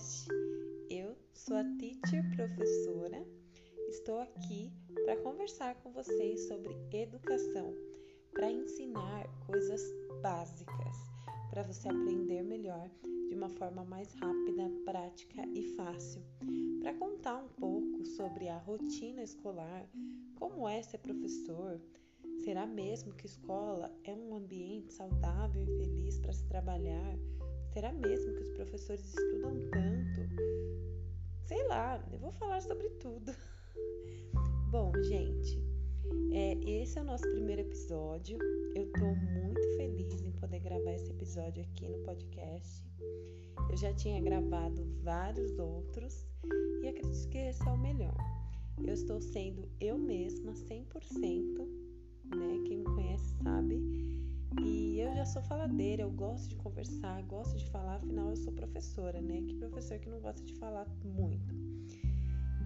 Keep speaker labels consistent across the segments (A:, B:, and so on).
A: podcast. Eu sou a teacher professora. Estou aqui para conversar com vocês sobre educação, para ensinar coisas básicas, para você aprender melhor de uma forma mais rápida, prática e fácil, para contar um pouco sobre a rotina escolar, como é ser professor, Será mesmo que escola é um ambiente saudável e feliz para se trabalhar? Será mesmo que os professores estudam tanto? Sei lá, eu vou falar sobre tudo. Bom, gente, é, esse é o nosso primeiro episódio. Eu tô muito feliz em poder gravar esse episódio aqui no podcast. Eu já tinha gravado vários outros e acredito que esse é o melhor. Eu estou sendo eu mesma 100%, né? Quem me conhece sabe. E eu já sou faladeira, eu gosto de conversar, gosto de falar, afinal eu sou professora, né? Que professor que não gosta de falar muito.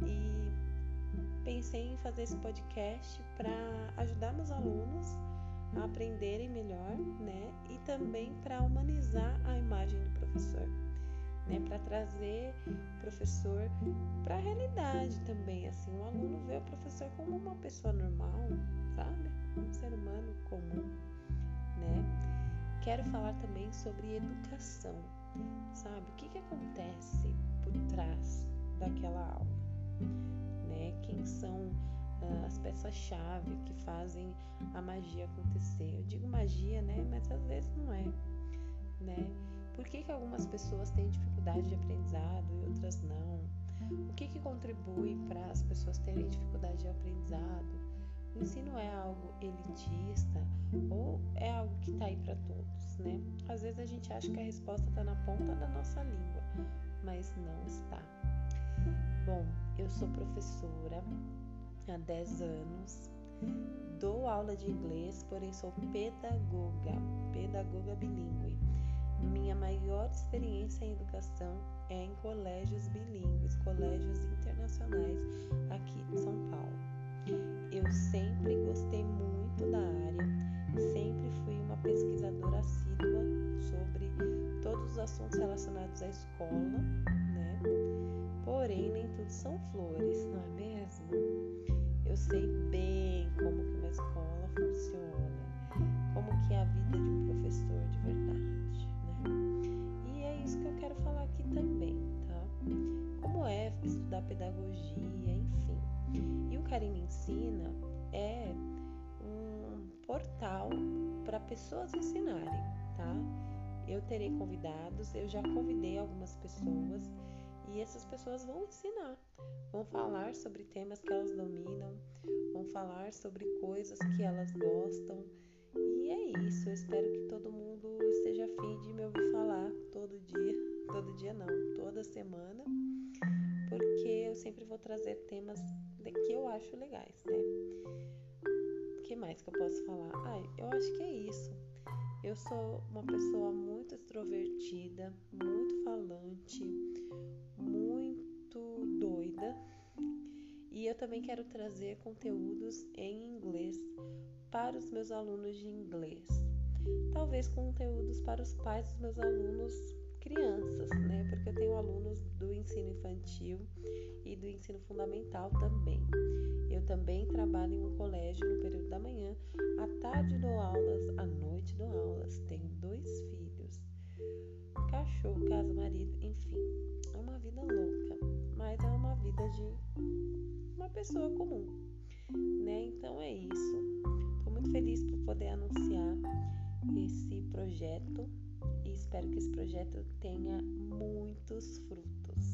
A: E pensei em fazer esse podcast para ajudar meus alunos a aprenderem melhor, né? E também para humanizar a imagem do professor, né? Para trazer o professor para a realidade também, assim, o aluno vê o professor como uma pessoa normal, Quero falar também sobre educação, sabe? O que que acontece por trás daquela aula? né? Quem são uh, as peças-chave que fazem a magia acontecer? Eu digo magia, né? Mas às vezes não é, né? Por que, que algumas pessoas têm dificuldade de aprendizado e outras não? O que, que contribui para as pessoas terem dificuldade de aprendizado? O ensino é algo elitista ou é algo que está aí para todos, né? Às vezes a gente acha que a resposta está na ponta da nossa língua, mas não está. Bom, eu sou professora há 10 anos, dou aula de inglês, porém sou pedagoga, pedagoga bilíngue. Minha maior experiência em educação é em colégios bilíngues, colégios internacionais aqui de São Paulo. Eu sempre gostei muito da área, sempre fui uma pesquisadora assídua sobre todos os assuntos relacionados à escola, né? Porém, nem tudo são flores, não é mesmo? Eu sei bem como que uma escola funciona, como que é a vida de um professor de verdade, né? E é isso que eu quero falar aqui também, tá? Como é estudar pedagogia. E o Carinho Ensina é um portal para pessoas ensinarem, tá? Eu terei convidados, eu já convidei algumas pessoas e essas pessoas vão ensinar, vão falar sobre temas que elas dominam, vão falar sobre coisas que elas gostam. E é isso, eu espero que todo mundo esteja afim de me ouvir falar todo dia, todo dia não, toda semana, porque eu sempre vou trazer temas que eu acho legais, né? O que mais que eu posso falar? Ah, eu acho que é isso. Eu sou uma pessoa muito extrovertida, muito falante, muito doida. E eu também quero trazer conteúdos em inglês para os meus alunos de inglês. Talvez conteúdos para os pais dos meus alunos crianças, né? Porque eu tenho alunos do ensino infantil e do ensino fundamental também. Eu também trabalho em um colégio no período da manhã, à tarde dou aulas, à noite dou aulas. Tenho dois filhos, cachorro, casa, marido, enfim. É uma vida louca, mas é uma vida de uma pessoa comum, né? Então é isso. Estou muito feliz por poder anunciar esse projeto e espero que esse projeto tenha muitos frutos.